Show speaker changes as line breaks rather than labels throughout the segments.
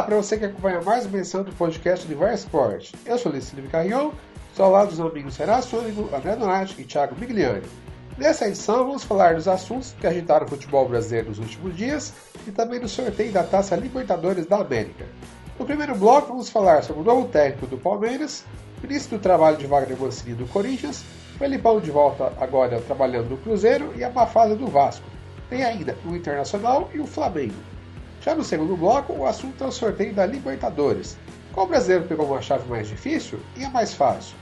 Olá, para você que acompanha mais uma edição do podcast Universo Esporte. Eu sou Felipe Carrion, sou ao lado dos amigos Renato Sônico, André Donati e Thiago Migliani. Nessa edição vamos falar dos assuntos que agitaram o futebol brasileiro nos últimos dias e também do sorteio da Taça Libertadores da América. No primeiro bloco vamos falar sobre o novo técnico do Palmeiras, o início do trabalho de Wagner Mancini do Corinthians, Felipão de volta agora trabalhando no Cruzeiro e a má fase do Vasco. Tem ainda o Internacional e o Flamengo. Já no segundo bloco, o assunto é o sorteio da Libertadores. Qual brasileiro pegou uma chave mais difícil e a mais fácil?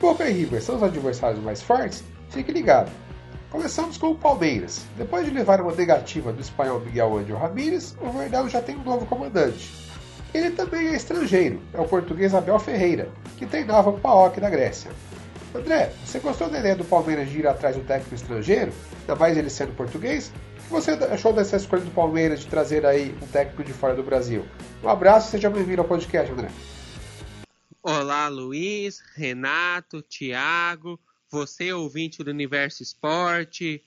Boca e River são os adversários mais fortes? Fique ligado. Começamos com o Palmeiras. Depois de levar uma negativa do espanhol Miguel Angel Ramírez, o Verdão já tem um novo comandante. Ele também é estrangeiro, é o português Abel Ferreira, que treinava o PAOK da Grécia. André, você gostou da ideia do Palmeiras de ir atrás do técnico estrangeiro, ainda mais ele sendo português? Que você achou dessa escolha do Palmeiras de trazer aí um técnico de fora do Brasil? Um abraço e seja bem-vindo ao podcast, André.
Olá, Luiz, Renato, Thiago, você ouvinte do Universo Esporte.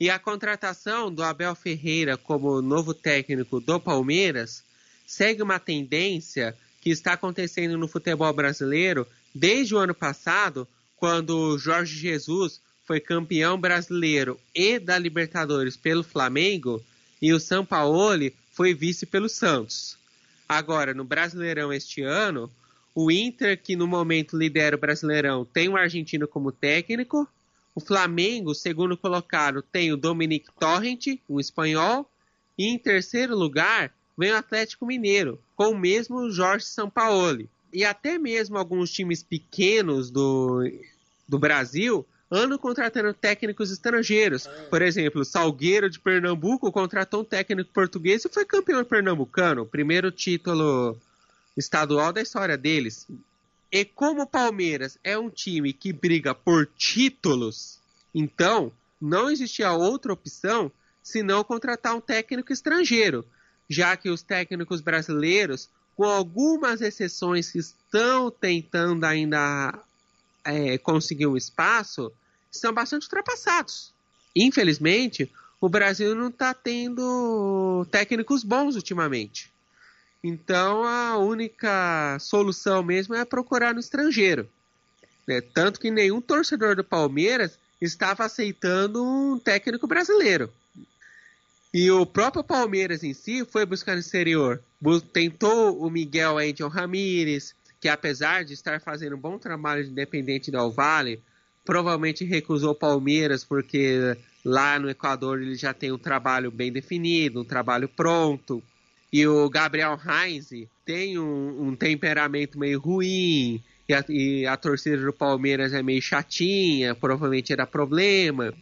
E a contratação do Abel Ferreira como novo técnico do Palmeiras segue uma tendência que está acontecendo no futebol brasileiro desde o ano passado, quando Jorge Jesus foi campeão brasileiro e da Libertadores pelo Flamengo e o São Paulo foi vice pelo Santos. Agora, no Brasileirão este ano, o Inter, que no momento lidera o Brasileirão, tem o argentino como técnico. O Flamengo, segundo colocado, tem o Dominic Torrent, um espanhol. E em terceiro lugar, vem o Atlético Mineiro, com o mesmo Jorge Sampaoli. E até mesmo alguns times pequenos do, do Brasil andam contratando técnicos estrangeiros. Por exemplo, Salgueiro de Pernambuco contratou um técnico português e foi campeão pernambucano, primeiro título estadual da história deles. E como o Palmeiras é um time que briga por títulos, então não existia outra opção senão contratar um técnico estrangeiro, já que os técnicos brasileiros, com algumas exceções que estão tentando ainda é, conseguir um espaço, são bastante ultrapassados. Infelizmente, o Brasil não está tendo técnicos bons ultimamente. Então a única solução mesmo é procurar no estrangeiro. Né? Tanto que nenhum torcedor do Palmeiras estava aceitando um técnico brasileiro. E o próprio Palmeiras em si foi buscar no exterior. Tentou o Miguel Angel Ramírez, que apesar de estar fazendo um bom trabalho de independente do Vale, provavelmente recusou Palmeiras porque lá no Equador ele já tem um trabalho bem definido, um trabalho pronto. E o Gabriel Heinz tem um, um temperamento meio ruim, e a, e a, torcida do Palmeiras é meio chatinha, provavelmente era problema.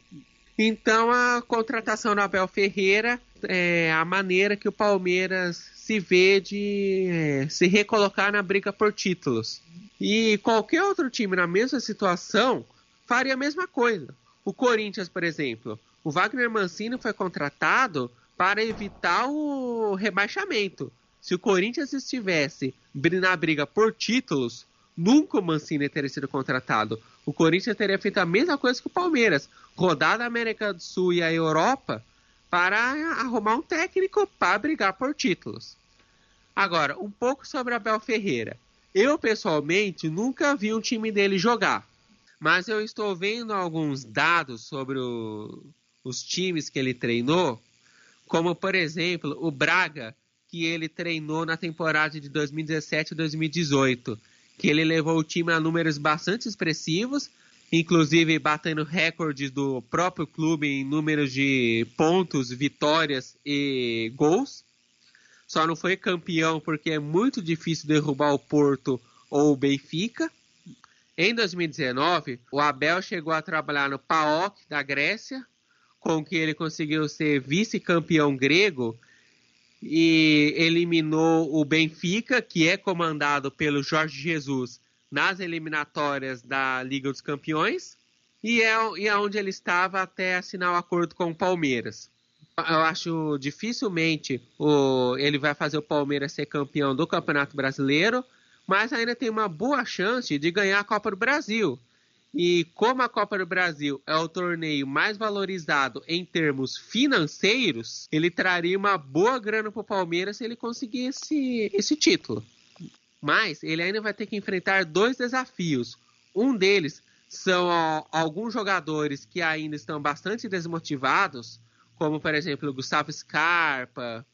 Então a contratação do Abel Ferreira é a maneira que o Palmeiras se vê de é, se recolocar na briga por títulos. E qualquer outro time na mesma situação faria a mesma coisa. O Corinthians, por exemplo, o Wagner Mancini foi contratado para evitar o rebaixamento. Se o Corinthians estivesse na briga por títulos, nunca o Mancini teria sido contratado. O Corinthians teria feito a mesma coisa que o Palmeiras, rodado a América do Sul e a Europa para arrumar um técnico para brigar por títulos. Agora, um pouco sobre Abel Ferreira. Eu, pessoalmente, nunca vi um time dele jogar. Mas eu estou vendo alguns dados sobre o, os times que ele treinou, como por exemplo o Braga, que ele treinou na temporada de 2017 e 2018, que ele levou o time a números bastante expressivos, inclusive batendo recordes do próprio clube em números de pontos, vitórias e gols. Só não foi campeão porque é muito difícil derrubar o Porto ou o Benfica. Em 2019, o Abel chegou a trabalhar no PAOK da Grécia, com que ele conseguiu ser vice-campeão grego e eliminou o Benfica, que é comandado pelo Jorge Jesus nas eliminatórias da Liga dos Campeões, e é, e é onde ele estava até assinar o acordo com o Palmeiras. Eu acho dificilmente o, ele vai fazer o Palmeiras ser campeão do Campeonato Brasileiro, mas ainda tem uma boa chance de ganhar a Copa do Brasil. E como a Copa do Brasil é o torneio mais valorizado em termos financeiros, ele traria uma boa grana para o Palmeiras se ele conseguir esse, esse título. Mas ele ainda vai ter que enfrentar dois desafios. Um deles são ó, alguns jogadores que ainda estão bastante desmotivados, como por exemplo o Gustavo Scarpa,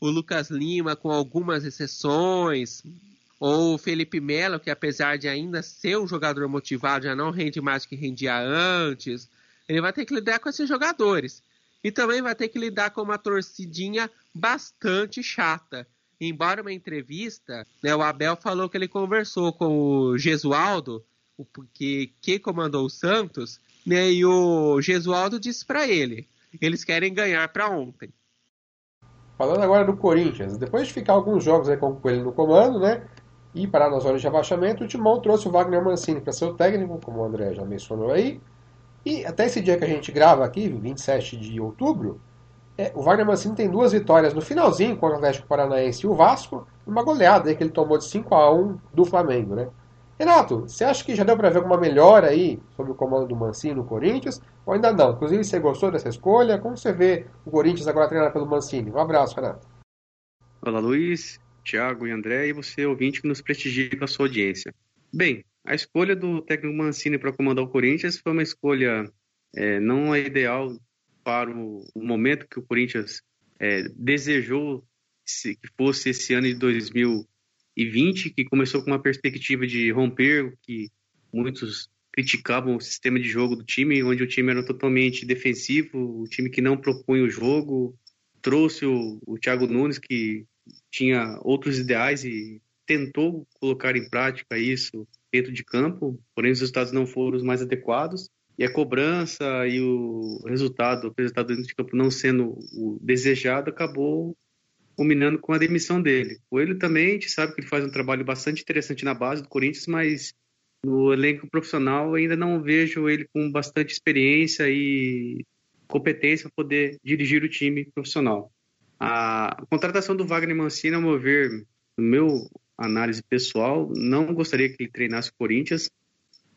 o Lucas Lima, com algumas exceções, ou o Felipe Melo, que apesar de ainda ser um jogador motivado, já não rende mais que rendia antes. Ele vai ter que lidar com esses jogadores. E também vai ter que lidar com uma torcidinha bastante chata. Embora uma entrevista, né, o Abel falou que ele conversou com o Gesualdo, o que, que comandou o Santos, né, e o Gesualdo disse para ele: eles querem ganhar para ontem.
Falando agora do Corinthians, depois de ficar alguns jogos aí com ele no comando, né, e parar na zona de abaixamento, o Timão trouxe o Wagner Mancini para ser o técnico, como o André já mencionou aí. E até esse dia que a gente grava aqui, 27 de outubro, é, o Wagner Mancini tem duas vitórias no finalzinho contra o Atlético Paranaense e o Vasco, uma goleada aí que ele tomou de 5 a 1 do Flamengo, né? Renato, você acha que já deu para ver alguma melhora aí sobre o comando do Mancini no Corinthians? Ou ainda não? Inclusive, você gostou dessa escolha? Como você vê o Corinthians agora treinado pelo Mancini? Um abraço, Renato.
Olá, Luiz. Tiago e André, e você, ouvinte, que nos prestigia com a sua audiência. Bem, a escolha do técnico Mancini para comandar o Corinthians foi uma escolha é, não ideal para o, momento que o Corinthians é, desejou se, que fosse esse ano de 2020, que começou com uma perspectiva de romper o que muitos criticavam o sistema de jogo do time, onde o time era totalmente defensivo, o time que não propunha o jogo, trouxe o, o Thiago Nunes, que tinha outros ideais e tentou colocar em prática isso dentro de campo, porém os resultados não foram os mais adequados. E a cobrança e o resultado apresentado dentro de campo não sendo o desejado acabou culminando com a demissão dele. O ele também, a gente sabe que ele faz um trabalho bastante interessante na base do Corinthians, mas no elenco profissional ainda não vejo ele com bastante experiência e competência para poder dirigir o time profissional. A contratação do Wagner Mancini, ao meu ver, no meu análise pessoal, não gostaria que ele treinasse o Corinthians,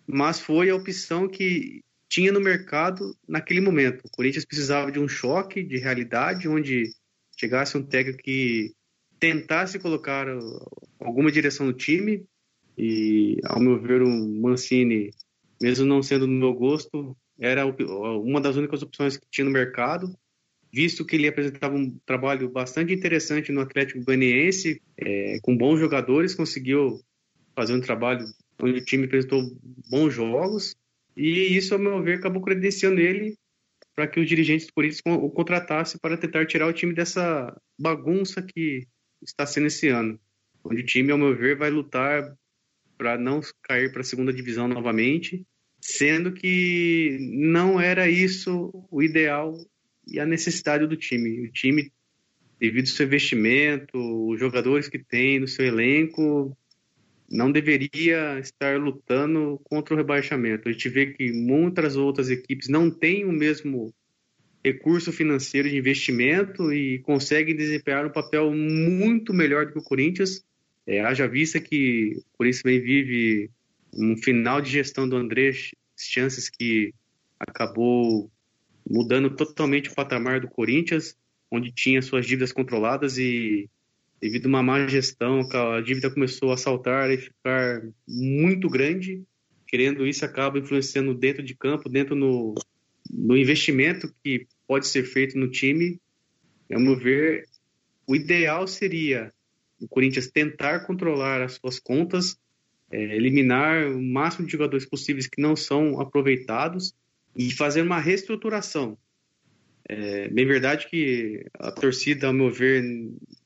mas foi a opção que tinha no mercado naquele momento. O Corinthians precisava de um choque de realidade, onde chegasse um técnico que tentasse colocar alguma direção no time, e, ao meu ver, o Mancini, mesmo não sendo do meu gosto, era uma das únicas opções que tinha no mercado visto que ele apresentava um trabalho bastante interessante no Atlético Goianiense, é, com bons jogadores, conseguiu fazer um trabalho onde o time apresentou bons jogos, e isso, ao meu ver, acabou credenciando ele para que os dirigentes do Corinthians o contratassem para tentar tirar o time dessa bagunça que está sendo esse ano, onde o time, ao meu ver, vai lutar para não cair para a segunda divisão novamente, sendo que não era isso o ideal e a necessidade do time. O time, devido ao seu investimento, os jogadores que tem no seu elenco, não deveria estar lutando contra o rebaixamento. A gente vê que muitas outras equipes não têm o mesmo recurso financeiro de investimento e conseguem desempenhar um papel muito melhor do que o Corinthians. É, haja vista que o Corinthians também vive um final de gestão do André Chances que acabou mudando totalmente o patamar do Corinthians, onde tinha suas dívidas controladas e devido a uma má gestão, a dívida começou a saltar e ficar muito grande. Querendo isso, acaba influenciando dentro de campo, dentro no, no investimento que pode ser feito no time. Ao meu ver, o ideal seria o Corinthians tentar controlar as suas contas, é, eliminar o máximo de jogadores possíveis que não são aproveitados e fazer uma reestruturação. É bem verdade que a torcida, ao meu ver,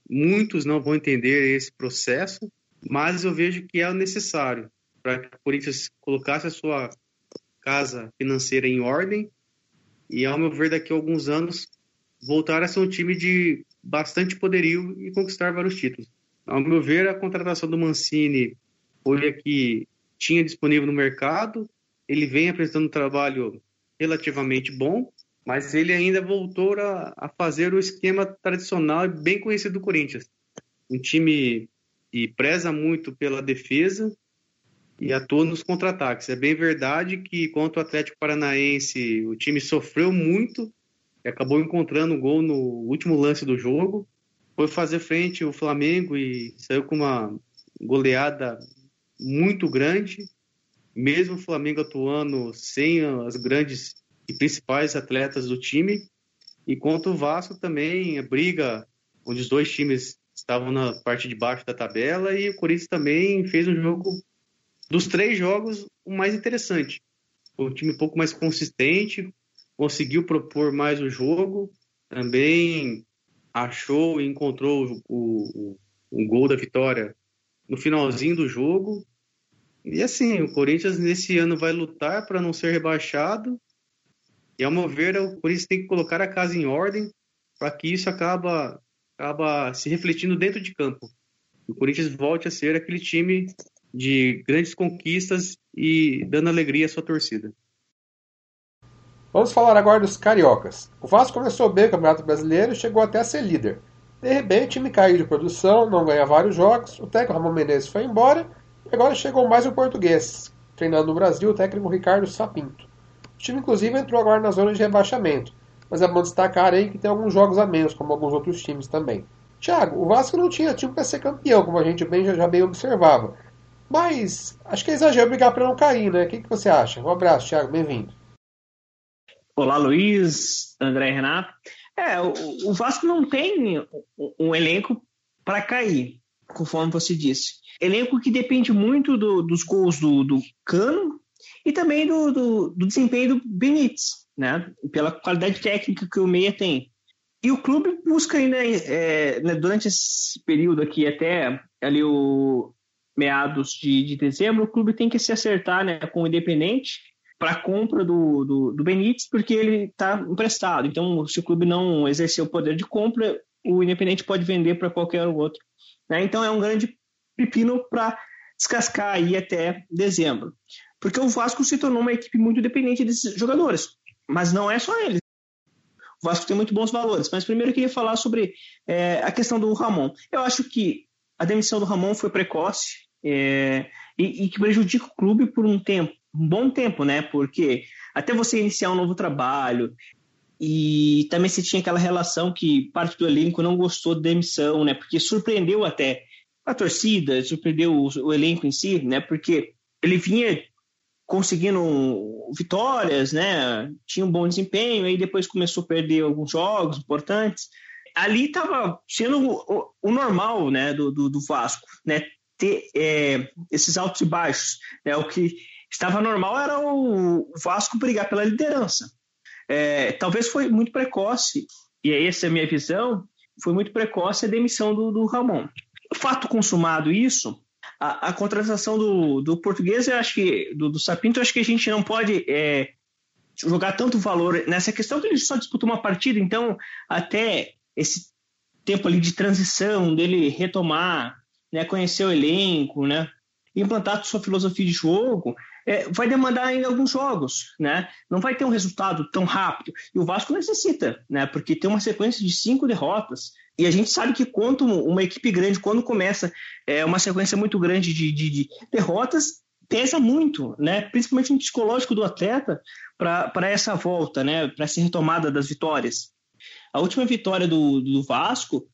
muitos não vão entender esse processo, mas eu vejo que é necessário para que o Corinthians colocasse a sua casa financeira em ordem e, ao meu ver, daqui a alguns anos voltar a ser um time de bastante poderio e conquistar vários títulos. Ao meu ver, a contratação do Mancini foi a que tinha disponível no mercado. Ele vem apresentando um trabalho relativamente bom, mas ele ainda voltou a, a fazer o esquema tradicional e bem conhecido do Corinthians. Um time que preza muito pela defesa e atua nos contra-ataques. É bem verdade que contra o Atlético Paranaense o time sofreu muito e acabou encontrando o gol no último lance do jogo. Foi fazer frente o Flamengo e saiu com uma goleada muito grande, mesmo o Flamengo atuando sem as grandes e principais atletas do time. E contra o Vasco também, a briga onde os dois times estavam na parte de baixo da tabela e o Corinthians também fez um jogo dos três jogos o mais interessante. O time um pouco mais consistente, conseguiu propor mais o jogo, também achou e encontrou o, o, o gol da vitória no finalzinho do jogo. E assim, o Corinthians nesse ano vai lutar para não ser rebaixado. E ao meu ver, o Corinthians tem que colocar a casa em ordem para que isso acaba, acaba se refletindo dentro de campo. O Corinthians volte a ser aquele time de grandes conquistas e dando alegria à sua torcida.
Vamos falar agora dos cariocas. O Vasco começou bem o Campeonato Brasileiro e chegou até a ser líder. De repente, o time caiu de produção, não ganha vários jogos, o técnico Ramon Menezes foi embora agora chegou mais um português, treinando no Brasil o técnico Ricardo Sapinto. O time, inclusive, entrou agora na zona de rebaixamento, mas é bom destacar aí que tem alguns jogos a menos, como alguns outros times também. Thiago, o Vasco não tinha time para ser campeão, como a gente bem, já, já bem observava. Mas acho que é exagero brigar para não cair, né? O que, que você acha? Um abraço, Thiago, bem-vindo.
Olá, Luiz, André Renato. É, o, o Vasco não tem um, um elenco para cair, conforme você disse. Elenco que depende muito do, dos gols do, do Cano e também do, do, desempenho do Benítez, né? Pela qualidade técnica que o Meia tem. E o clube busca ainda, é, né, durante esse período aqui, até ali o meados de, de dezembro, o clube tem que se acertar né, com o Independente para compra do, do, do Benítez, porque ele está emprestado. Então, se o clube não exercer o poder de compra, o Independente pode vender para qualquer outro. Né? Então, é um grande pepino para descascar aí até dezembro. Porque o Vasco se tornou uma equipe muito dependente desses jogadores. Mas não é só eles. O Vasco tem muito bons valores. Mas primeiro eu queria falar sobre é, a questão do Ramon. Eu acho que a demissão do Ramon foi precoce é, e, e que prejudica o clube por um tempo um bom tempo, né? Porque até você iniciar um novo trabalho e também você tinha aquela relação que parte do elenco não gostou da demissão, né? Porque surpreendeu até a torcida, surpreendeu o, o elenco em si, né? Porque ele vinha conseguindo vitórias, né? Tinha um bom desempenho, aí depois começou a perder alguns jogos importantes. Ali estava sendo o, o, normal, né, do, do, do Vasco, né? Ter é, esses altos e baixos, né? O que estava normal era o Vasco brigar pela liderança. É, talvez foi muito precoce, e essa é a minha visão, foi muito precoce a demissão do, do Ramon. Fato consumado isso, a, a contratação do, do português, eu acho que, do, do Sapinto, eu acho que a gente não pode é, jogar tanto valor nessa questão que ele só disputou uma partida, então até esse tempo ali de transição, dele retomar, né, conhecer o elenco, né, implantar sua filosofia de jogo, é, vai demandar ainda alguns jogos, né? Não vai ter um resultado tão rápido. E o Vasco necessita, né? Porque tem uma sequência de cinco derrotas. E a gente sabe que quando uma equipe grande, quando começa é, uma sequência muito grande de, de, de derrotas, pesa muito, né? Principalmente no psicológico do atleta para essa volta, né? Para essa retomada das vitórias. A última vitória do, do Vasco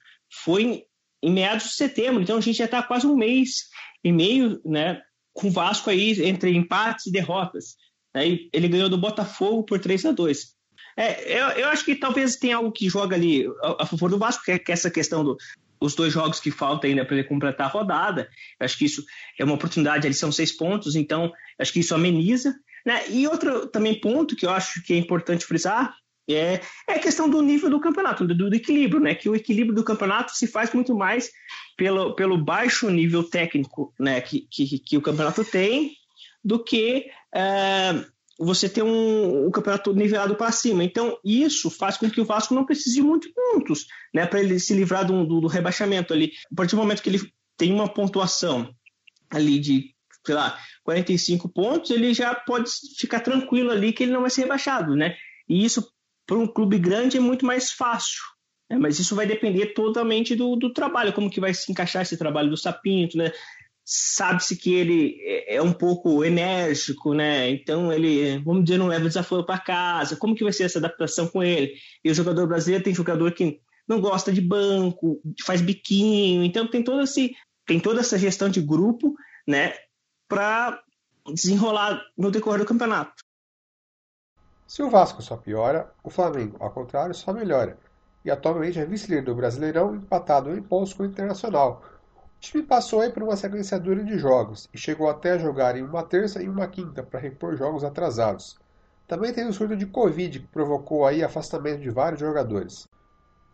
foi em meados de setembro, então a gente já está quase um mês e meio, né? Com o Vasco aí entre empates e derrotas. Aí ele ganhou do Botafogo por 3 a 2 é, eu, eu, acho que talvez tenha algo que joga ali a, a favor do Vasco, que é, é essa questão do, os dois jogos que faltam ainda para ele completar a rodada. Eu acho que isso é uma oportunidade, eles são seis pontos, então acho que isso ameniza. Né? E outro também ponto que eu acho que é importante frisar é, é questão do nível do campeonato, do, do, equilíbrio, né? Que o equilíbrio do campeonato se faz muito mais pelo, pelo baixo nível técnico né, que, que, que o campeonato tem do que é, você ter um, um, campeonato nivelado para cima. Então, isso faz com que o Vasco não precise de muitos pontos né, para ele se livrar do, do, do rebaixamento ali. A partir do momento que ele tem uma pontuação ali de, sei lá, 45 pontos, ele já pode ficar tranquilo ali que ele não vai ser rebaixado, né? E isso para um clube grande é muito mais fácil. Né? Mas isso vai depender totalmente do, do trabalho, como que vai se encaixar esse trabalho do Sapinto, né? sabe-se que ele é, é um pouco enérgico, né? Então ele, vamos dizer, não leva desafio para casa. Como que vai ser essa adaptação com ele? E o jogador brasileiro tem jogador que não gosta de banco, faz biquinho, então tem todo esse tem toda essa gestão de grupo, né, para desenrolar no decorrer do campeonato.
Se o Vasco só piora, o Flamengo, ao contrário, só melhora. E atualmente é vice-líder do Brasileirão, empatado em pontos com o Internacional. O time passou aí por uma sequência dura de jogos e chegou até a jogar em uma terça e uma quinta para repor jogos atrasados. Também tem o surto de Covid que provocou aí afastamento de vários jogadores.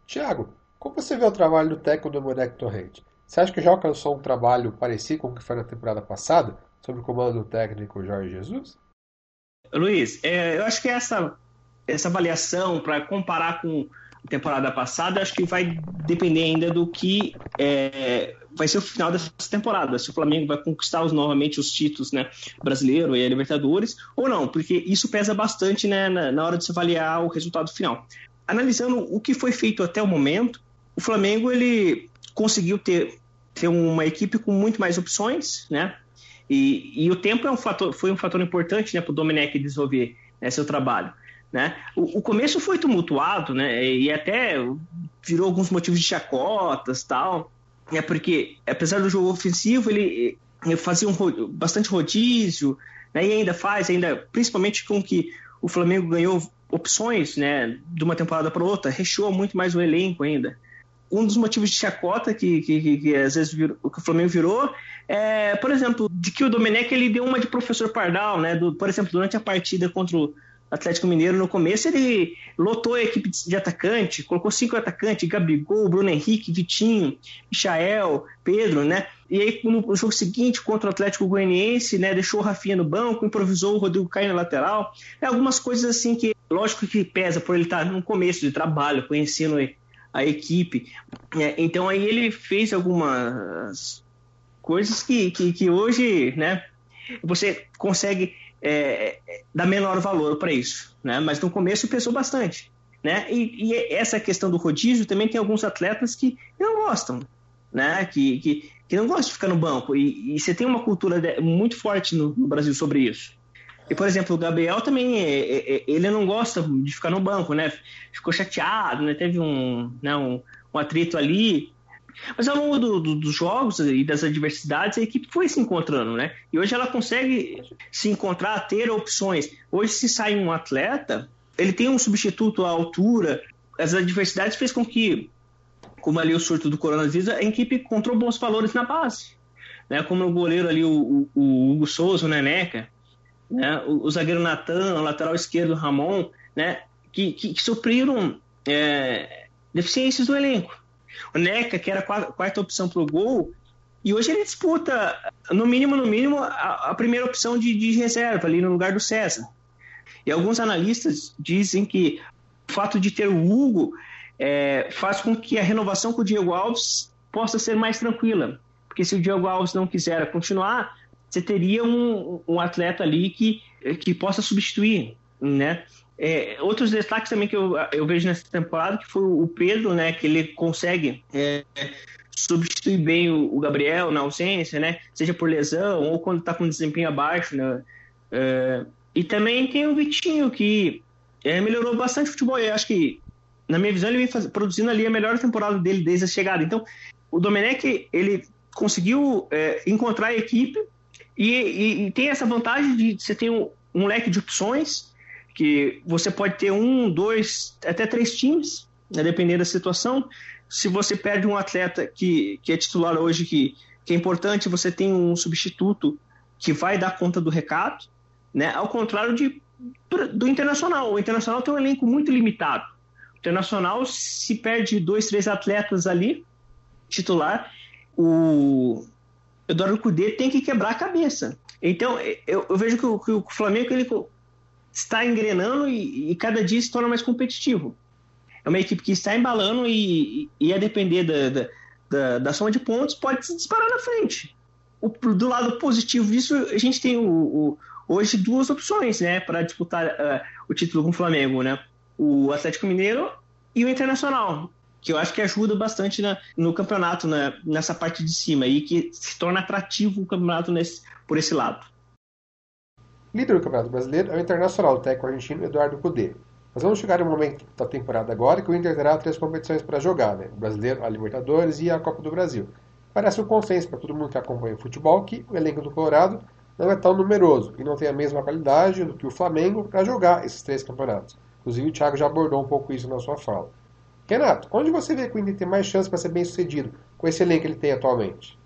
Tiago, como você vê o trabalho do técnico do Moleque Torrente? Você acha que já alcançou um trabalho parecido com o que foi na temporada passada, sob o comando do técnico Jorge Jesus?
Luiz, é, eu acho que essa, essa avaliação para comparar com a temporada passada, acho que vai depender ainda do que é, vai ser o final dessa temporada. Se o Flamengo vai conquistar os, novamente os títulos né, brasileiro e a Libertadores ou não, porque isso pesa bastante né, na, na hora de se avaliar o resultado final. Analisando o que foi feito até o momento, o Flamengo ele conseguiu ter, ter uma equipe com muito mais opções, né? E, e o tempo é um fator, foi um fator importante né, para o Domenech desenvolver né, seu trabalho. Né? O, o, começo foi tumultuado, né? E até virou alguns motivos de chacotas tal. É porque, apesar do jogo ofensivo, ele, ele fazia um, bastante rodízio, né? E ainda faz, ainda principalmente com que o Flamengo ganhou opções, né? De uma temporada para outra, recheou muito mais o elenco ainda um dos motivos de chacota que, que, que, que às vezes virou, que o Flamengo virou é, por exemplo, de que o Domenech ele deu uma de professor Pardal, né? Do, por exemplo, durante a partida contra o Atlético Mineiro no começo, ele lotou a equipe de atacante, colocou cinco atacantes, Gabigol, Bruno Henrique, Vitinho, Michael, Pedro, né? E aí no jogo seguinte, contra o Atlético Goianiense, né, deixou o Rafinha no banco, improvisou o Rodrigo Caio na lateral. É algumas coisas assim que, lógico que pesa por ele estar no começo de trabalho, conhecendo a equipe. É, então aí ele fez algumas coisas que, que, que hoje, né, você consegue é, dar menor valor para isso, né? Mas no começo pesou bastante, né? E, e, essa questão do rodízio também tem alguns atletas que não gostam, né? Que, que, que não gostam de ficar no banco e, e você tem uma cultura muito forte no, no Brasil sobre isso. E, por exemplo, o Gabriel também, é, é, é, ele não gosta de ficar no banco, né? Ficou chateado, né? Teve um, né, um, um atrito ali. Mas ao longo do, do, dos jogos e das adversidades, a equipe foi se encontrando, né? E hoje ela consegue se encontrar, ter opções. Hoje, se sai um atleta, ele tem um substituto à altura. As adversidades fez com que, como ali o surto do coronavírus, a equipe encontrou bons valores na base. Né? Como o goleiro ali, o, o, o Hugo Souza, o Neneca, né? o, o zagueiro Natan, o lateral esquerdo Ramon, né? que, que, que supriram é, deficiências do elenco. O Neca, que era a quarta, quarta opção para o gol, e hoje ele disputa, no mínimo, no mínimo, a, a primeira opção de, de, reserva, ali no lugar do César. E alguns analistas dizem que o fato de ter o Hugo é, faz com que a renovação com o Diego Alves possa ser mais tranquila. Porque se o Diego Alves não quiser continuar, você teria um, um atleta ali que, que possa substituir, né? É, outros destaques também que eu, eu vejo nessa temporada que foi o Pedro, né? Que ele consegue é, substituir bem o, o, Gabriel na ausência, né? Seja por lesão ou quando está com desempenho abaixo, né? É, e também tem o Vitinho que é, melhorou bastante o futebol. Eu acho que, na minha visão, ele vem faz, produzindo ali a melhor temporada dele desde a chegada. Então, o Domenech ele conseguiu é, encontrar a equipe e, e, e, tem essa vantagem de você ter um, um, leque de opções, que você pode ter um, dois, até três times, né, dependendo da situação. Se você perde um atleta que, que é titular hoje, que, que é importante, você tem um substituto que vai dar conta do recado, né? Ao contrário de, do Internacional. O Internacional tem um elenco muito limitado. O Internacional, se perde dois, três atletas ali, titular, o, Eduardo Cudê tem que quebrar a cabeça. Então, eu, eu vejo que o, que o, Flamengo ele está engrenando e, e, cada dia se torna mais competitivo. É uma equipe que está embalando e, e a depender da, da, da, da, soma de pontos pode se disparar na frente. O, do lado positivo disso, a gente tem o, o hoje duas opções né, para disputar uh, o título com o Flamengo. Né? O Atlético Mineiro e o Internacional. Que eu acho que ajuda bastante na, no campeonato, né, nessa parte de cima, e que se torna atrativo o campeonato nesse, por esse lado.
Líder do Campeonato Brasileiro é o Internacional, o técnico argentino Eduardo Cudê. Mas vamos chegar um momento da temporada agora que o Inter terá três competições para jogar, né? O Brasileiro, a Libertadores e a Copa do Brasil. Parece um consenso para todo mundo que acompanha o futebol que o elenco do Colorado não é tão numeroso e não tem a mesma qualidade do que o Flamengo para jogar esses três campeonatos. Inclusive o Thiago já abordou um pouco isso na sua fala. Renato, onde você vê que o Inter tem mais chance para ser bem sucedido com esse elenco que ele tem atualmente?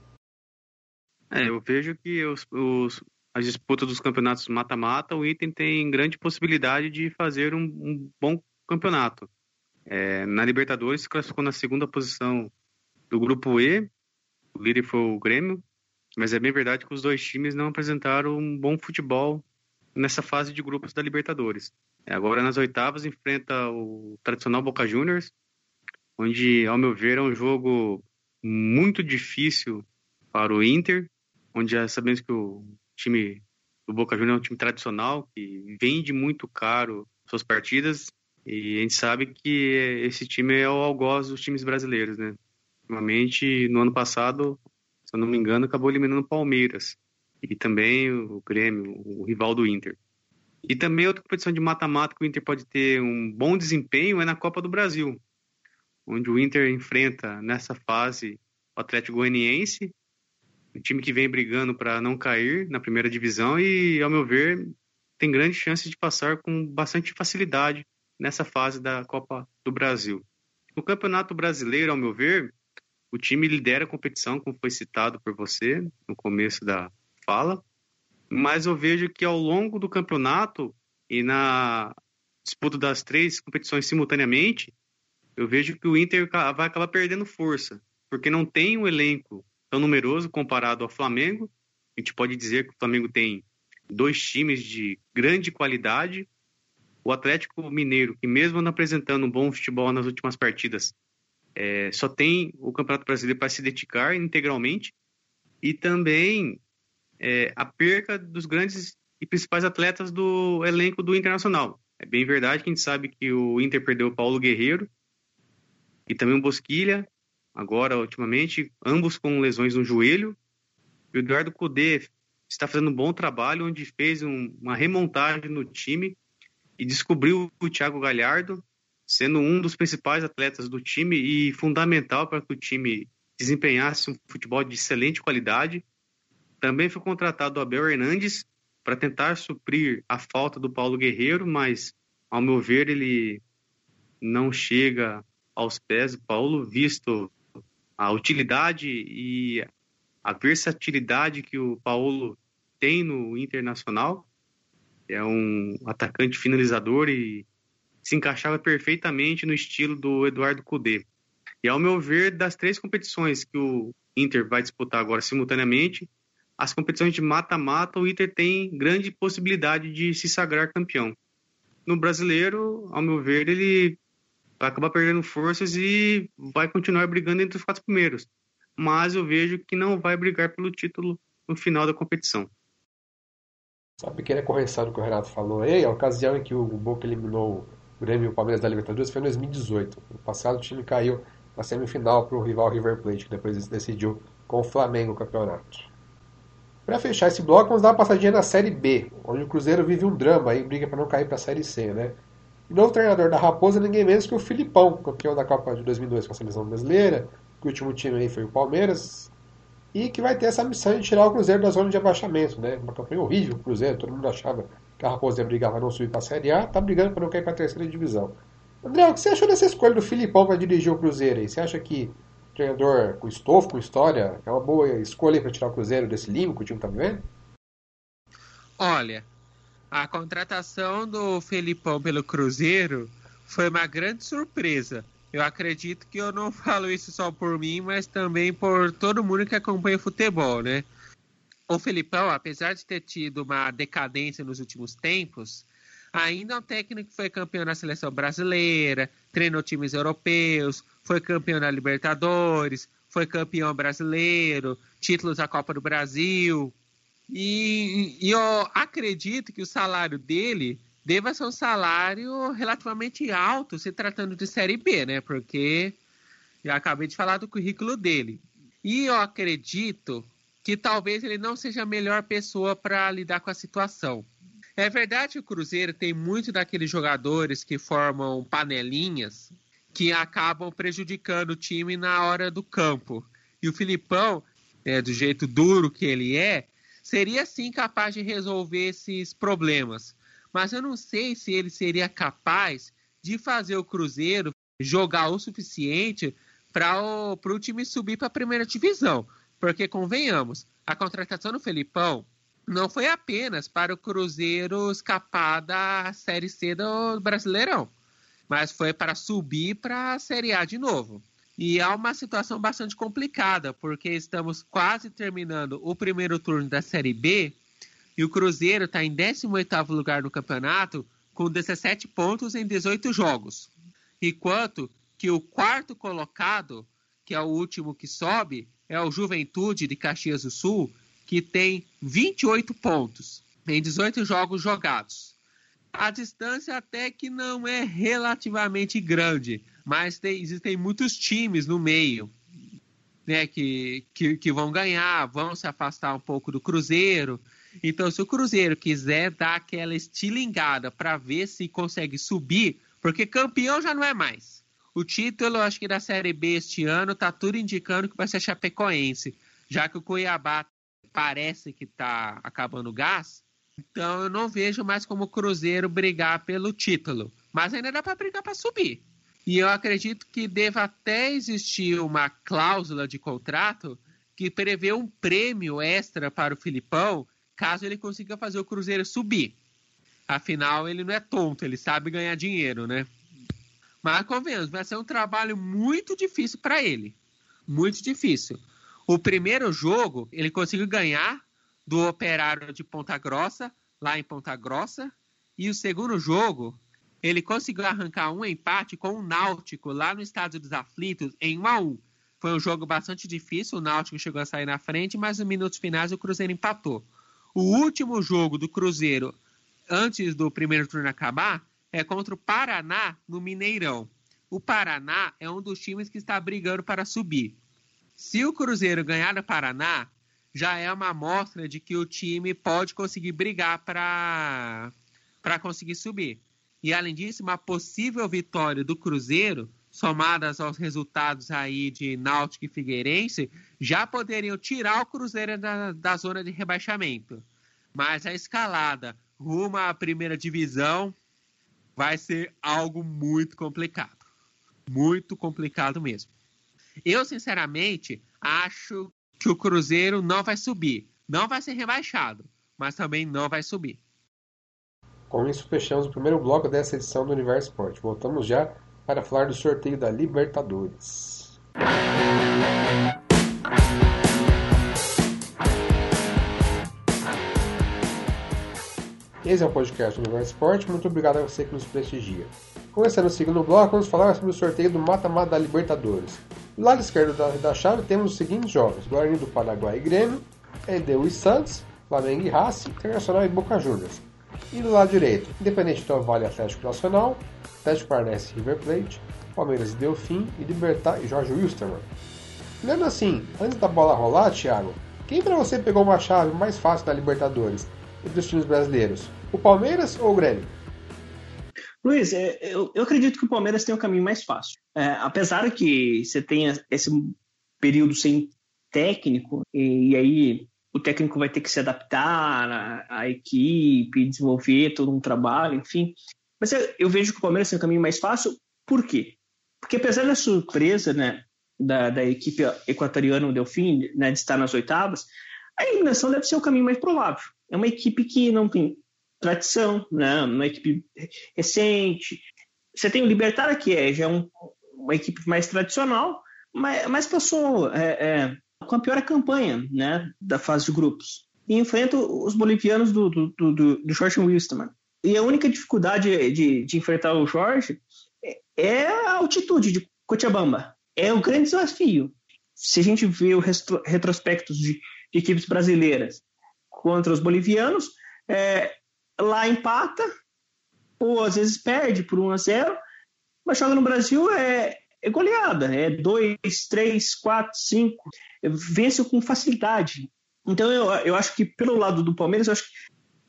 É, eu vejo que os, os, as disputas dos campeonatos mata-mata, o Inter tem grande possibilidade de fazer um, um bom campeonato. É, na Libertadores se classificou na segunda posição do grupo E, o líder foi o Grêmio, mas é bem verdade que os dois times não apresentaram um bom futebol nessa fase de grupos da Libertadores. É, agora nas oitavas enfrenta o tradicional Boca Juniors, onde, ao meu ver, é um jogo muito difícil para o Inter, onde já sabemos que o time do Boca Juniors é um time tradicional, que vende muito caro suas partidas, e a gente sabe que esse time é o algoz dos times brasileiros, né? Ultimamente, no ano passado, se eu não me engano, acabou eliminando o Palmeiras e também o Grêmio, o rival do Inter. E também outra competição de mata-mata que o Inter pode ter um bom desempenho é na Copa do Brasil, onde o Inter enfrenta nessa fase o Atlético Goianiense, um time que vem brigando para não cair na primeira divisão e, ao meu ver, tem grande chance de passar com bastante facilidade nessa fase da Copa do Brasil. No Campeonato Brasileiro, ao meu ver, o time lidera a competição, como foi citado por você no começo da fala, mas eu vejo que ao longo do campeonato e na disputa das três competições simultaneamente, eu vejo que o Inter vai acabar perdendo força, porque não tem um elenco tão numeroso comparado ao Flamengo. A gente pode dizer que o Flamengo tem dois times de grande qualidade. O Atlético Mineiro, que mesmo não apresentando um bom futebol nas últimas partidas, é, só tem o Campeonato Brasileiro para se dedicar integralmente e também é, a perca dos grandes e principais atletas do elenco do Internacional. É bem verdade que a gente sabe que o Inter perdeu o Paulo Guerreiro e também o Bosquilha, agora ultimamente, ambos com lesões no joelho. O Eduardo Cudê está fazendo um bom trabalho, onde fez um, uma remontagem no time e descobriu o Thiago Galhardo, sendo um dos principais atletas do time e fundamental para que o time desempenhasse um futebol de excelente qualidade. Também foi contratado o Abel Hernandes para tentar suprir a falta do Paulo Guerreiro, mas, ao meu ver, ele não chega aos pés do Paulo, visto a utilidade e a versatilidade que o Paulo tem no Internacional. É um atacante finalizador e se encaixava perfeitamente no estilo do Eduardo Cudê. E ao meu ver, das três competições que o Inter vai disputar agora simultaneamente, as competições de mata-mata, o Inter tem grande possibilidade de se sagrar campeão. No brasileiro, ao meu ver, ele vai acabar perdendo forças e vai continuar brigando entre os quatro primeiros. Mas eu vejo que não vai brigar pelo título no final da competição.
Só uma pequena correção do que o Renato falou aí, a ocasião em que o Boca eliminou o Grêmio e o Palmeiras da Libertadores foi em 2018. No passado, o time caiu na semifinal para o rival River Plate, que depois decidiu com o Flamengo o campeonato. Para fechar esse bloco, vamos dar uma passadinha na Série B, onde o Cruzeiro vive um drama e briga para não cair para a Série C, né? O novo treinador da Raposa ninguém menos que o Filipão, campeão da Copa de 2002 com a seleção brasileira, que o último time aí foi o Palmeiras, e que vai ter essa missão de tirar o Cruzeiro da zona de abaixamento, né? Uma campanha horrível o Cruzeiro, todo mundo achava que a Raposa ia brigar para não subir para a Série A, tá brigando para não cair para a terceira divisão. André, o que você achou dessa escolha do Filipão para dirigir o Cruzeiro aí? Você acha que treinador com estofo, com história, é uma boa escolha para tirar o Cruzeiro desse limbo que o time está vivendo?
Olha, a contratação do Felipão pelo Cruzeiro foi uma grande surpresa. Eu acredito que eu não falo isso só por mim, mas também por todo mundo que acompanha futebol, né? o Felipão, apesar de ter tido uma decadência nos últimos tempos, ainda é um técnico que foi campeão na seleção brasileira, treinou times europeus, foi campeão na Libertadores, foi campeão brasileiro, títulos da Copa do Brasil. E, e, eu acredito que o salário dele deva ser um salário relativamente alto, se tratando de Série B, né? Porque Eu acabei de falar do currículo dele. E eu acredito que talvez ele não seja a melhor pessoa para lidar com a situação. É verdade que o Cruzeiro tem muito daqueles jogadores que formam panelinhas que acabam prejudicando o time na hora do campo. E o Filipão, é, do jeito duro que ele é, seria sim capaz de resolver esses problemas. Mas eu não sei se ele seria capaz de fazer o Cruzeiro jogar o suficiente para o time subir para a primeira divisão. Porque, convenhamos, a contratação do Felipão não foi apenas para o Cruzeiro escapar da Série C do Brasileirão, mas foi para subir para a Série A de novo. E é uma situação bastante complicada, porque estamos quase terminando o primeiro turno da Série B e o Cruzeiro está em 18º lugar no campeonato com 17 pontos em 18 jogos. Enquanto que o quarto colocado, que é o último que sobe, é o Juventude de Caxias do Sul, que tem 28 pontos em 18 jogos jogados. A distância até que não é relativamente grande, mas tem, existem muitos times no meio né, que, que, que vão ganhar, vão se afastar um pouco do Cruzeiro. Então, se o Cruzeiro quiser dar aquela estilingada para ver se consegue subir, porque campeão já não é mais o título, acho que da Série B este ano, tá tudo indicando que vai ser Chapecoense, já que o Cuiabá parece que tá acabando o gás. Então eu não vejo mais como o Cruzeiro brigar pelo título, mas ainda dá para brigar para subir. E eu acredito que deva até existir uma cláusula de contrato que prevê um prêmio extra para o Filipão caso ele consiga fazer o Cruzeiro subir. Afinal, ele não é tonto, ele sabe ganhar dinheiro, né? Mas convenhamos, vai ser um trabalho muito difícil para ele. Muito difícil. O primeiro jogo, ele conseguiu ganhar do Operário de Ponta Grossa, lá em Ponta Grossa. E o segundo jogo, ele conseguiu arrancar um empate com o Náutico, lá no Estádio dos Aflitos, em 1 a 1 Foi um jogo bastante difícil, o Náutico chegou a sair na frente, mas nos minutos finais o Cruzeiro empatou. O último jogo do Cruzeiro, antes do primeiro turno acabar, é contra o Paraná no Mineirão. O Paraná é um dos times que está brigando para subir. Se o Cruzeiro ganhar no Paraná, já é uma amostra de que o time pode conseguir brigar para conseguir subir. E além disso, uma possível vitória do Cruzeiro, somadas aos resultados aí de Náutico e Figueirense, já poderiam tirar o Cruzeiro da, da zona de rebaixamento. Mas a escalada rumo à primeira divisão vai ser algo muito complicado. Muito complicado mesmo. Eu, sinceramente, acho que o Cruzeiro não vai subir. Não vai ser rebaixado, mas também não vai subir.
Com isso, fechamos o primeiro bloco dessa edição do Universo Esporte. Voltamos já para falar do sorteio da Libertadores. Esse é o podcast do Universo Esporte. Muito obrigado a você que nos prestigia. Começando o segundo bloco, vamos falar sobre o sorteio do mata-mata da Libertadores. Do lado esquerdo da, da chave temos os seguintes jogos: Guarani do Paraguai e Grêmio, EDU e Santos, Flamengo e Racing, Internacional e Boca Juniors. E do lado direito, Independente do Vale Atlético Nacional, Atlético Paranaense e River Plate, Palmeiras e Delfim e Libertar e Jorge Wilstermann. Lembrando assim, antes da bola rolar, Thiago, quem para você pegou uma chave mais fácil da Libertadores entre os times brasileiros? O Palmeiras ou o Grêmio?
Luiz, é, eu, eu acredito que o Palmeiras tem o caminho mais fácil. É, apesar que você tenha esse período sem técnico, e, e aí o técnico vai ter que se adaptar à, equipe, desenvolver todo um trabalho, enfim. Mas eu, vejo que o Palmeiras tem o caminho mais fácil, por quê? Porque apesar da surpresa né, da, da equipe equatoriana, o Delfim, né, de estar nas oitavas, a eliminação deve ser o caminho mais provável. É uma equipe que não tem tradição, né? uma equipe recente. Você tem o Libertar, que é já é um, uma equipe mais tradicional, mas, mas passou é, é, com a pior campanha né? da fase de grupos. E enfrenta os bolivianos do, do, do, do Jorge Wilstermann. E a única dificuldade de, de enfrentar o Jorge é, a altitude de Cochabamba. É o grande desafio. Se a gente vê o retrospectos de, de equipes brasileiras contra os bolivianos, é, lá empata, ou às vezes perde por 1 a 0 mas joga no Brasil é, é goleada, é 2, 3, 4, 5, vence com facilidade. Então eu, eu acho que pelo lado do Palmeiras, eu acho que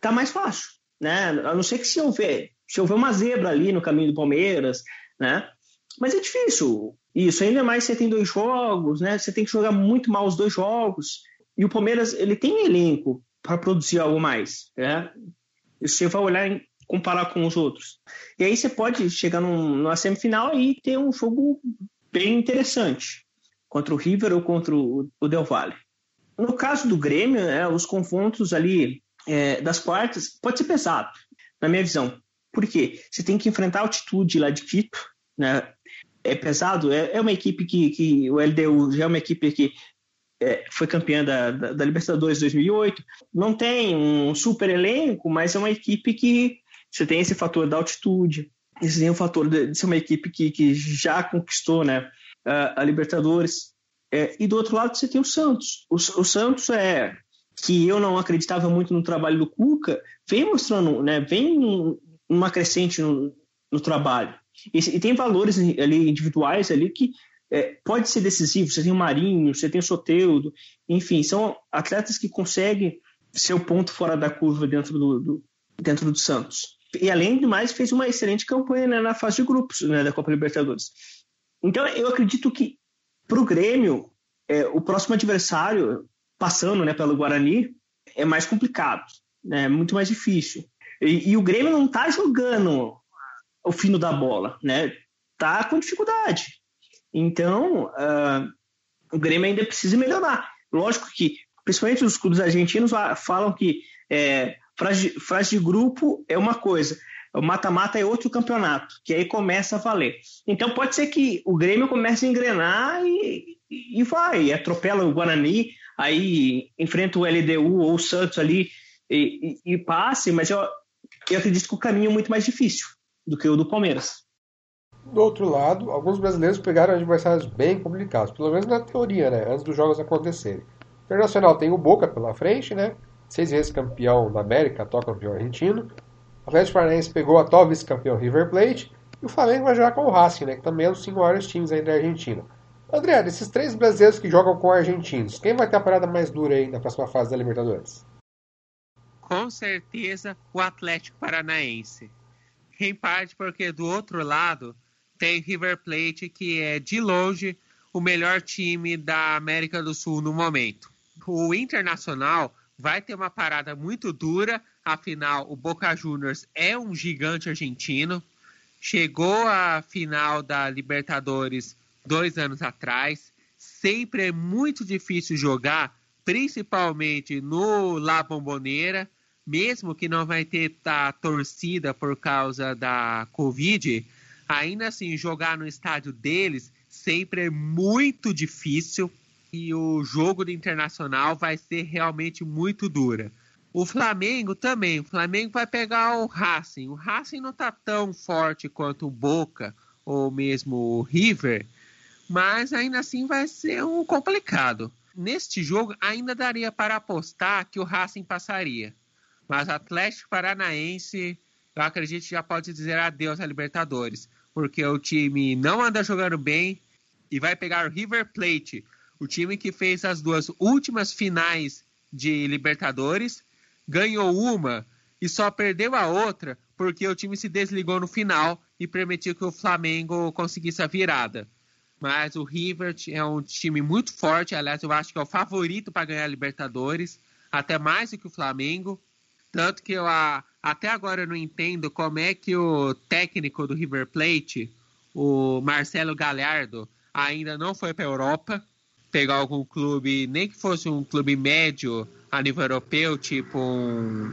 tá mais fácil, né? A não ser que se houver, se houver uma zebra ali no caminho do Palmeiras, né? Mas é difícil isso, ainda mais você tem dois jogos, né? Você tem que jogar muito mal os dois jogos. E o Palmeiras, ele tem elenco para produzir algo mais, né? E você vai olhar e comparar com os outros. E aí você pode chegar num, numa semifinal e ter um jogo bem interessante contra o River ou contra o, o Del Valle. No caso do Grêmio, né, os confrontos ali é, das quartas pode ser pesado, na minha visão. Por quê? Você tem que enfrentar a altitude lá de Quito, né? É pesado, é, é uma equipe que, que o LDU já é uma equipe que é, foi campeã da, da, da, Libertadores 2008. Não tem um super elenco, mas é uma equipe que você tem esse fator da altitude, você tem o fator de, ser uma equipe que, que já conquistou né, a, Libertadores. É, e do outro lado você tem o Santos. O, o, Santos é que eu não acreditava muito no trabalho do Cuca, vem mostrando, né, vem uma crescente no, no trabalho. E, e, tem valores ali individuais ali que é, pode ser decisivo. Você tem o Marinho, você tem o Soteudo, enfim, são atletas que conseguem ser o ponto fora da curva dentro do, do dentro do Santos. E além do mais, fez uma excelente campanha né, na fase de grupos né, da Copa Libertadores. Então, eu acredito que para o Grêmio, é, o próximo adversário, passando né, pelo Guarani, é mais complicado, né, muito mais difícil. E, e o Grêmio não está jogando o fino da bola, né? Tá com dificuldade. Então, uh, o Grêmio ainda precisa melhorar. Lógico que, principalmente os clubes argentinos falam que é, fase de grupo é uma coisa, o mata-mata é outro campeonato, que aí começa a valer. Então pode ser que o Grêmio comece a engrenar e, e vai, atropela o Guarani, aí enfrenta o LDU ou o Santos ali e, e, e passe, mas eu, eu acredito que o caminho é muito mais difícil do que o do Palmeiras.
Do outro lado, alguns brasileiros pegaram adversários bem complicados, pelo menos na teoria, né, antes dos jogos acontecerem. O Internacional tem o Boca pela frente, né, seis vezes campeão da América, atual campeão argentino. O Atlético Paranaense pegou a atual vice-campeão River Plate. E o Flamengo vai jogar com o Racing, né, que também é um dos cinco maiores times ainda da Argentina. André, desses três brasileiros que jogam com argentinos, quem vai ter a parada mais dura aí na próxima fase da Libertadores?
Com certeza o Atlético Paranaense. Em parte porque do outro lado tem River Plate, que é de longe o melhor time da América do Sul no momento. O Internacional vai ter uma parada muito dura, afinal, o Boca Juniors é um gigante argentino, chegou à final da Libertadores dois anos atrás, sempre é muito difícil jogar, principalmente no La Bombonera, mesmo que não vai ter a torcida por causa da Covid, ainda assim jogar no estádio deles sempre é muito difícil e o jogo do Internacional vai ser realmente muito dura. O Flamengo também. O Flamengo vai pegar o Racing. O Racing não está tão forte quanto o Boca ou mesmo o River, mas ainda assim vai ser um complicado. Neste jogo ainda daria para apostar que o Racing passaria. Mas Atlético Paranaense, eu acredito que já pode dizer adeus à Libertadores, porque o time não anda jogando bem e vai pegar o River Plate, o time que fez as duas últimas finais de Libertadores, ganhou uma e só perdeu a outra porque o time se desligou no final e permitiu que o Flamengo conseguisse a virada. Mas o River é um time muito forte, aliás, eu acho que é o favorito para ganhar a Libertadores, até mais do que o Flamengo. Tanto que eu até agora eu não entendo como é que o técnico do River Plate, o Marcelo Galhardo, ainda não foi para a Europa pegar algum clube, nem que fosse um clube médio a nível europeu, tipo um,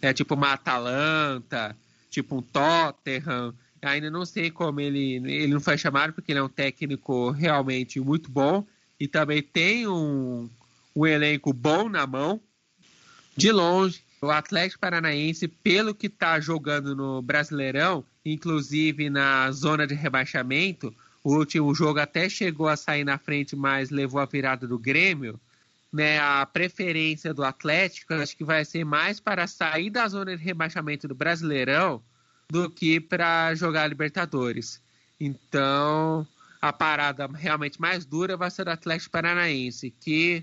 é, tipo uma Atalanta, tipo um Tottenham. Ainda não sei como ele, ele não foi chamado, porque ele é um técnico realmente muito bom e também tem um, um elenco bom na mão. De longe, o Atlético Paranaense, pelo que está jogando no Brasileirão, inclusive na zona de rebaixamento, o último jogo até chegou a sair na frente, mas levou a virada do Grêmio. Né, a preferência do Atlético acho que vai ser mais para sair da zona de rebaixamento do Brasileirão do que para jogar Libertadores. Então, a parada realmente mais dura vai ser o Atlético Paranaense, que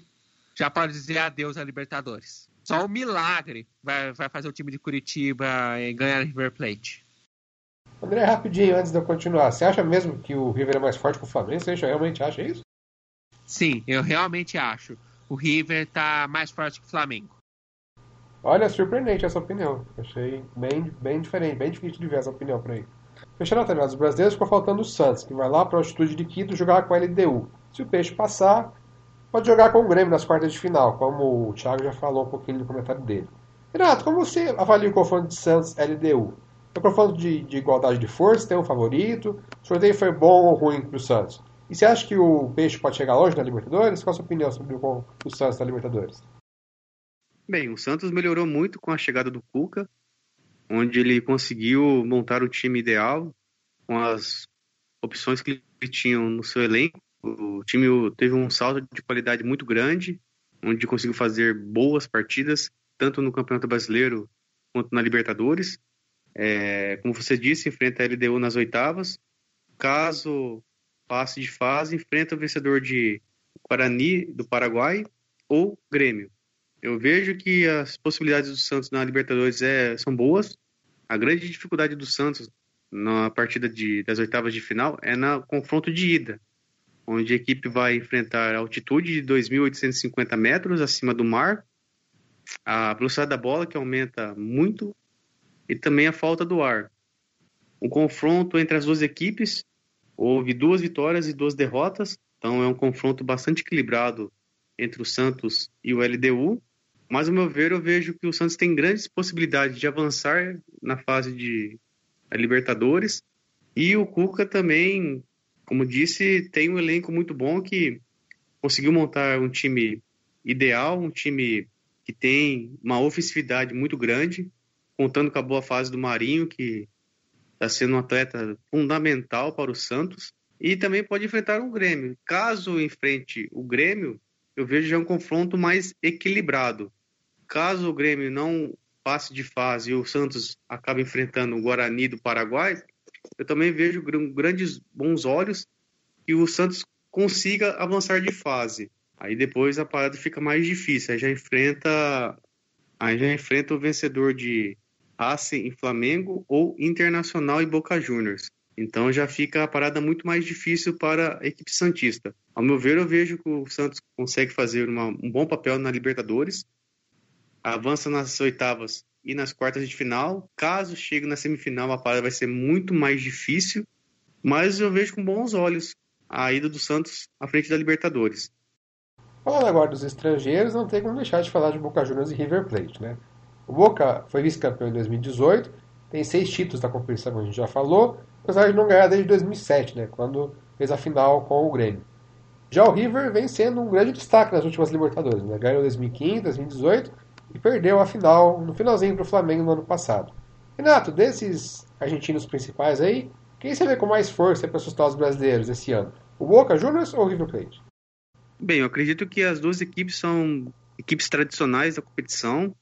já pode dizer adeus à Libertadores. Só o milagre vai, vai fazer o time de Curitiba ganhar o River Plate.
André, rapidinho, antes de eu continuar, você acha mesmo que o River é mais forte que o Flamengo? Você realmente acha isso?
Sim, eu realmente acho. O River está mais forte que o Flamengo.
Olha, surpreendente essa opinião. Achei bem, bem diferente, bem difícil de ver essa opinião por aí. Fechando a tabela dos brasileiros, ficou faltando o Santos, que vai lá para a altitude de Quito jogar com a LDU. Se o Peixe passar, pode jogar com o Grêmio nas quartas de final, como o Thiago já falou um pouquinho no comentário dele. Renato, como você avalia o confronto de Santos LDU? É um confronto de, de igualdade de força, tem um favorito? O sorteio foi bom ou ruim para o Santos? E você acha que o Peixe pode chegar longe na Libertadores? Qual a sua opinião sobre o, o Santos na Libertadores?
Bem, o Santos melhorou muito com a chegada do Cuca, onde ele conseguiu montar o time ideal com as opções que ele tinha no seu elenco. O time teve um salto de qualidade muito grande, onde conseguiu fazer boas partidas, tanto no Campeonato Brasileiro quanto na Libertadores. É, como você disse, enfrenta a LDU nas oitavas. Caso passe de fase, enfrenta o vencedor de Guarani do Paraguai ou Grêmio. Eu vejo que as possibilidades do Santos na Libertadores é, são boas. A grande dificuldade do Santos na partida de, das oitavas de final é no confronto de ida, onde a equipe vai enfrentar altitude de 2.850 metros acima do mar, a velocidade da bola que aumenta muito e também a falta do ar. O confronto entre as duas equipes houve duas vitórias e duas derrotas, então é um confronto bastante equilibrado entre o Santos e o LDU. Mas, ao meu ver, eu vejo que o Santos tem grandes possibilidades de avançar na fase de Libertadores. E o Cuca também, como disse, tem um elenco muito bom que conseguiu montar um time ideal, um time que tem uma ofensividade muito grande, contando com a boa fase do Marinho, que está sendo um atleta fundamental para o Santos. E também pode enfrentar um Grêmio. Caso enfrente o Grêmio, eu vejo já um confronto mais equilibrado. Caso o Grêmio não passe de fase e o Santos acabe enfrentando o Guarani do Paraguai, eu também vejo grandes bons olhos que o Santos consiga avançar de fase. Aí depois a parada fica mais difícil. Aí já enfrenta, aí já enfrenta o vencedor de Racing e Flamengo ou Internacional e Boca Juniors. Então já fica a parada muito mais difícil para a equipe Santista. Ao meu ver, eu vejo que o Santos consegue fazer uma, um bom papel na Libertadores, avança nas oitavas e nas quartas de final. Caso chegue na semifinal, a parada vai ser muito mais difícil, mas eu vejo com bons olhos a ida do Santos à frente da Libertadores.
Falando agora dos estrangeiros, não tem como deixar de falar de Boca Juniors e River Plate, né? O Boca foi vice-campeão em 2018, tem seis títulos da competição, como a gente já falou, apesar de não ganhar desde 2007, né, quando fez a final com o Grêmio. Já o River vem sendo um grande destaque nas últimas Libertadores, né? ganhou 2015, 2018 e perdeu a final no finalzinho para o Flamengo no ano passado. Renato, desses argentinos principais aí, quem você vê com mais força para assustar os brasileiros esse ano? O Boca Juniors ou o River Plate?
Bem, eu acredito que as duas equipes são equipes tradicionais da competição.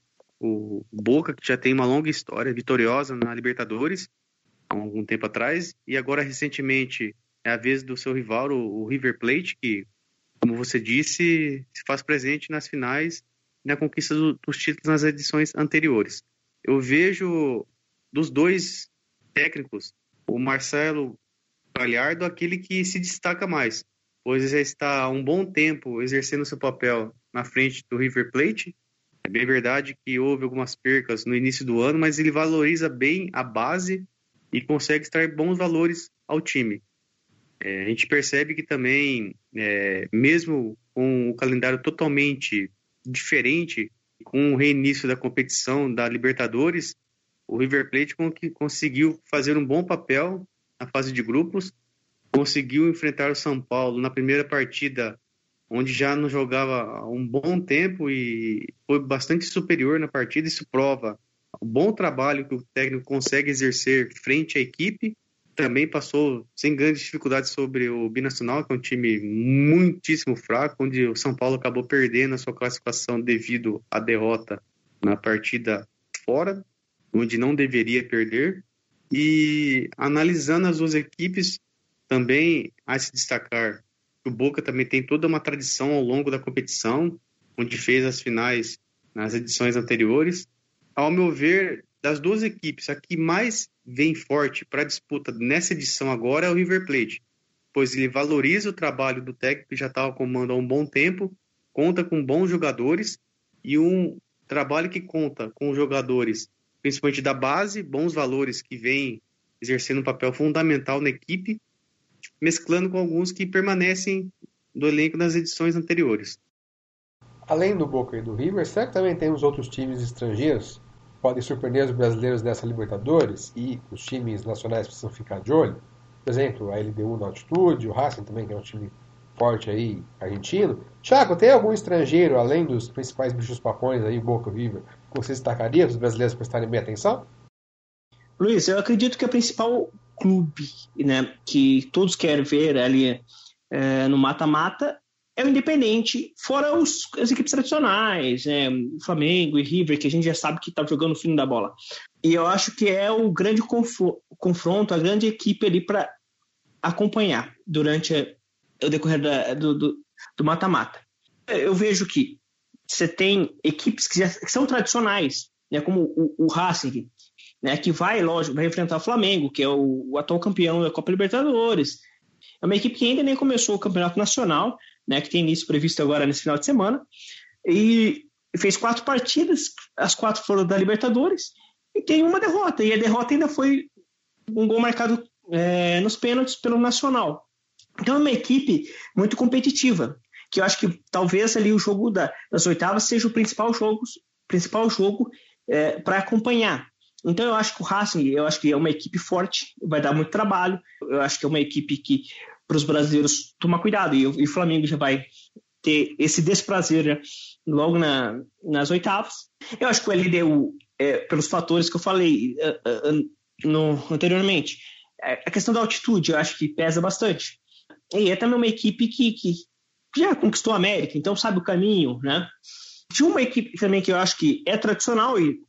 O Boca, que já tem uma longa história vitoriosa na Libertadores, há algum tempo atrás, e agora recentemente é a vez do seu rival, o, River Plate, que, como você disse, se faz presente nas finais e na conquista do, dos títulos nas edições anteriores. Eu vejo dos dois técnicos, o Marcelo Galhardo, aquele que se destaca mais, pois já está há um bom tempo exercendo seu papel na frente do River Plate. É bem verdade que houve algumas percas no início do ano, mas ele valoriza bem a base e consegue extrair bons valores ao time. É, a gente percebe que também, é, mesmo com o calendário totalmente diferente, com o reinício da competição da Libertadores, o River Plate conseguiu fazer um bom papel na fase de grupos, conseguiu enfrentar o São Paulo na primeira partida, onde já não jogava há um bom tempo e foi bastante superior na partida. Isso prova o bom trabalho que o técnico consegue exercer frente à equipe. Também passou sem grandes dificuldades sobre o Binacional, que é um time muitíssimo fraco, onde o São Paulo acabou perdendo a sua classificação devido à derrota na partida fora, onde não deveria perder. E analisando as duas equipes, Também há se destacar o Boca também tem toda uma tradição ao longo da competição, onde fez as finais nas edições anteriores. Ao meu ver, das duas equipes, a que mais vem forte para a disputa nessa edição agora é o River Plate, pois ele valoriza o trabalho do técnico que já estava comando há um bom tempo, conta com bons jogadores e um trabalho que conta com jogadores, principalmente da base, bons valores que vêm exercendo um papel fundamental na equipe, mesclando com alguns que permanecem do elenco das edições anteriores.
Além do Boca e do River, será que também temos outros times estrangeiros que podem surpreender os brasileiros nessa Libertadores e os times nacionais precisam ficar de olho? Por exemplo, a LDU na altitude, o Racing também, que é um time forte aí, argentino. Thiago, tem algum estrangeiro, além dos principais bichos papões aí, Boca e River, que você destacaria para os brasileiros prestarem bem atenção?
Luiz, eu acredito que a principal clube né, que todos querem ver ali é, no mata-mata é o Independente, fora os, as equipes tradicionais, né, Flamengo e River, que a gente já sabe que está jogando o fim da bola. E eu acho que é o grande confronto, a grande equipe ali para acompanhar durante o decorrer da, do mata-mata. Eu vejo que você tem equipes que, já, que são tradicionais, né, como o, o Racing, né, que vai, lógico, vai enfrentar o Flamengo, que é o, o, atual campeão da Copa Libertadores. É uma equipe que ainda nem começou o Campeonato Nacional, né, que tem início previsto agora nesse final de semana, e fez quatro partidas, as quatro foram da Libertadores, e tem uma derrota, e a derrota ainda foi um gol marcado é, nos pênaltis pelo Nacional. Então é uma equipe muito competitiva, que eu acho que talvez ali o jogo da, das oitavas seja o principal jogo, principal jogo é, para acompanhar. Então eu acho que o Racing, eu acho que é uma equipe forte, vai dar muito trabalho. Eu acho que é uma equipe que para os brasileiros tomar cuidado e, o Flamengo já vai ter esse desprazer né, logo na, nas oitavas. Eu acho que o LDU, é, pelos fatores que eu falei uh, uh, no, anteriormente, a questão da altitude eu acho que pesa bastante. E é também uma equipe que, que já conquistou a América, então sabe o caminho, né? De uma equipe também que eu acho que é tradicional e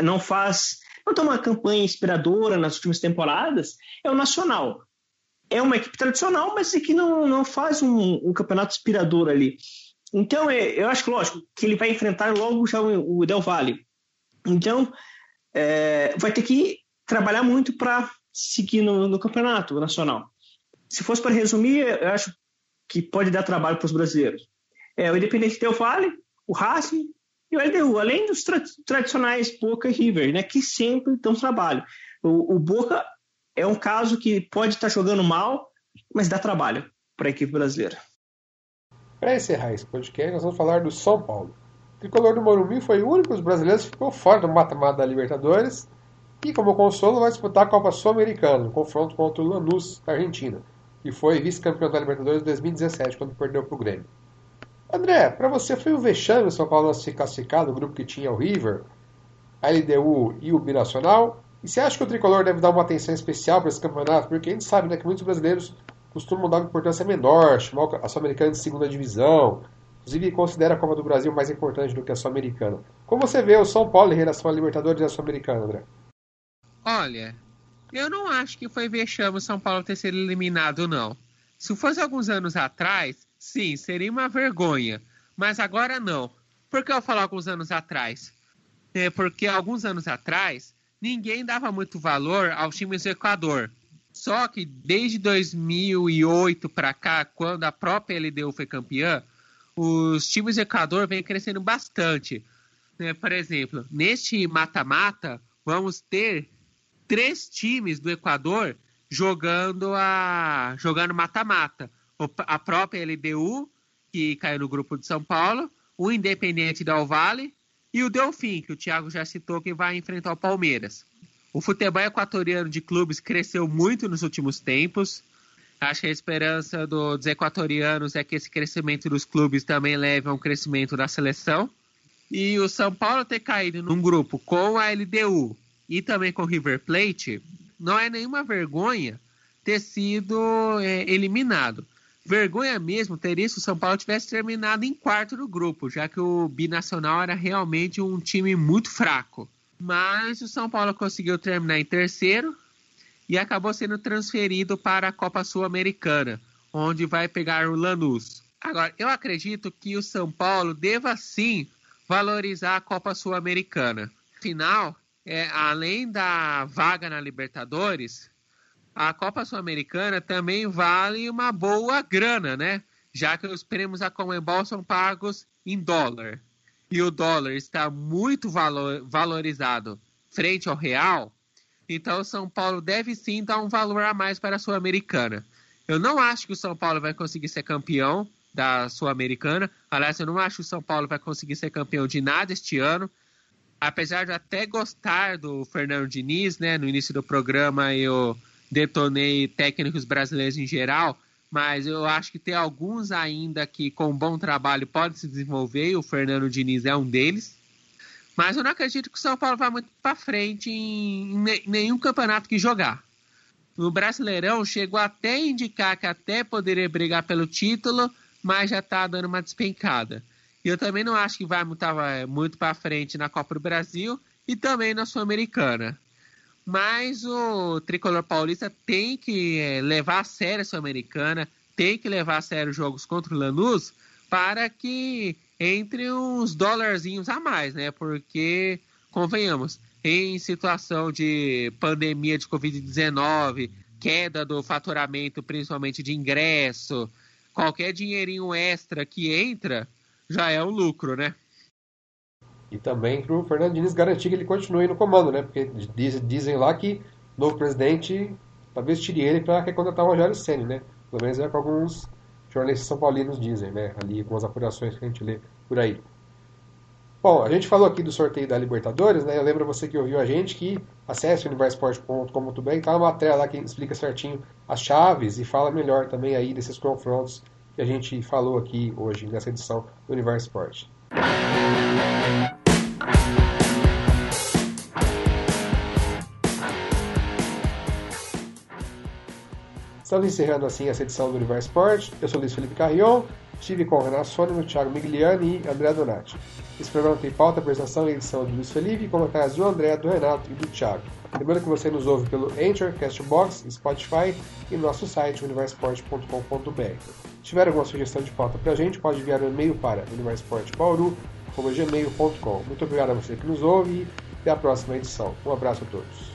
não faz, não tem uma campanha inspiradora nas últimas temporadas, é o Nacional. É uma equipe tradicional, mas é que não, não faz um, um campeonato inspirador ali. Então, é, eu acho que, lógico, que ele vai enfrentar logo já o, o Del Valle. Então, é, vai ter que trabalhar muito para seguir no, no campeonato nacional. Se fosse para resumir, eu acho que pode dar trabalho para os brasileiros. É o Independente Del Valle, o Racing e o LDU, além dos tra tradicionais Boca e River, né, que sempre dão trabalho. O, o Boca é um caso que pode estar tá jogando mal, mas dá trabalho para a equipe brasileira.
Para encerrar esse podcast, nós vamos falar do São Paulo. O tricolor do Morumbi foi o único dos brasileiros que ficou fora do mata-mata da Libertadores e, como consolo, vai disputar a Copa Sul-Americana, no confronto contra o Lanús, da Argentina, que foi vice-campeão da Libertadores em 2017, quando perdeu para o Grêmio. André, para você foi um vexame o São Paulo se classificar no grupo que tinha o River, a LDU e o Binacional? E você acha que o Tricolor deve dar uma atenção especial para esse campeonato? Porque a gente sabe né, que muitos brasileiros costumam dar uma importância menor, chamar a Sul-Americana de segunda divisão, inclusive considera a Copa do Brasil mais importante do que a Sul-Americana. Como você vê o São Paulo em relação à Libertadores e à Sul-Americana, André?
Olha, eu não acho que foi vexame o São Paulo ter sido eliminado, não. Se fosse alguns anos atrás, sim, seria uma vergonha. Mas agora não. Por que eu falo alguns anos atrás? É porque alguns anos atrás, ninguém dava muito valor aos times do Equador. Só que desde 2008 para cá, quando a própria LDU foi campeã, os times do Equador vêm crescendo bastante. É, por exemplo, neste mata-mata, vamos ter três times do Equador jogando a jogando mata-mata. A própria LDU, que caiu no grupo de São Paulo, o Independente Del Vale e o Delfim, que o Thiago já citou, que vai enfrentar o Palmeiras. O futebol equatoriano de clubes cresceu muito nos últimos tempos. Acho que a esperança do, dos equatorianos é que esse crescimento dos clubes também leve a um crescimento da seleção. E o São Paulo ter caído num grupo com a LDU, e também com o River Plate, não é nenhuma vergonha ter sido é, eliminado. Vergonha mesmo teria se o São Paulo tivesse terminado em quarto do grupo, já que o Binacional era realmente um time muito fraco. Mas o São Paulo conseguiu terminar em terceiro e acabou sendo transferido para a Copa Sul-Americana, onde vai pegar o Lanús. Agora, eu acredito que o São Paulo deva sim valorizar a Copa Sul-Americana. Afinal, é, além da vaga na Libertadores, a Copa Sul-Americana também vale uma boa grana, né? Já que os prêmios da Comembol são pagos em dólar e o dólar está muito valor, valorizado frente ao real, então o São Paulo deve sim dar um valor a mais para a Sul-Americana. Eu não acho que o São Paulo vai conseguir ser campeão da Sul-Americana. Aliás, eu não acho que o São Paulo vai conseguir ser campeão de nada este ano. Apesar de até gostar do Fernando Diniz, né? No início do programa eu detonei técnicos brasileiros em geral, mas eu acho que tem alguns ainda que com bom trabalho podem se desenvolver e o Fernando Diniz é um deles. Mas eu não acredito que o São Paulo vá muito para frente em, nenhum campeonato que jogar. No Brasileirão chegou até a indicar que até poderia brigar pelo título, mas já está dando uma despencada. E eu também não acho que vai muito, muito para frente na Copa do Brasil e também na Sul-Americana. Mas o tricolor paulista tem que é, levar a sério a Sul-Americana, tem que levar a sério os jogos contra o Lanús para que entre uns dólarzinhos a mais, né? Porque, convenhamos, em situação de pandemia de Covid-19, queda do faturamento, principalmente de ingresso, qualquer dinheirinho extra que entra já é um lucro, né?
E também para o Fernando Diniz garantir que ele continue no comando, né? Porque diz, dizem lá que o novo presidente talvez tire ele para recontratar o Rogério Senna, né? Pelo menos é o que alguns jornalistas são paulinos dizem, né? Ali com as apurações que a gente lê por aí. Bom, a gente falou aqui do sorteio da Libertadores, né? Eu lembro você que ouviu a gente que acesse universport.com.br, tá uma matéria lá que explica certinho as chaves e fala melhor também aí desses confrontos que a gente falou aqui hoje nessa edição do Universo Sport. Estamos encerrando assim essa edição do Universo Sport. Eu sou Luiz Felipe Carrion, estive com Renato Sônimo, Thiago Migliani e André Donati. Esse programa tem pauta, apresentação e edição de Luiz Felipe comentários do André, do Renato e do Thiago. Lembrando que você nos ouve pelo Anchor, Castbox, Spotify e no nosso site universport.com.br. Se tiver alguma sugestão de pauta para a gente, pode enviar um e-mail para universportbauru.gmail.com. Muito obrigado a você que nos ouve e até a próxima edição. Um abraço a todos.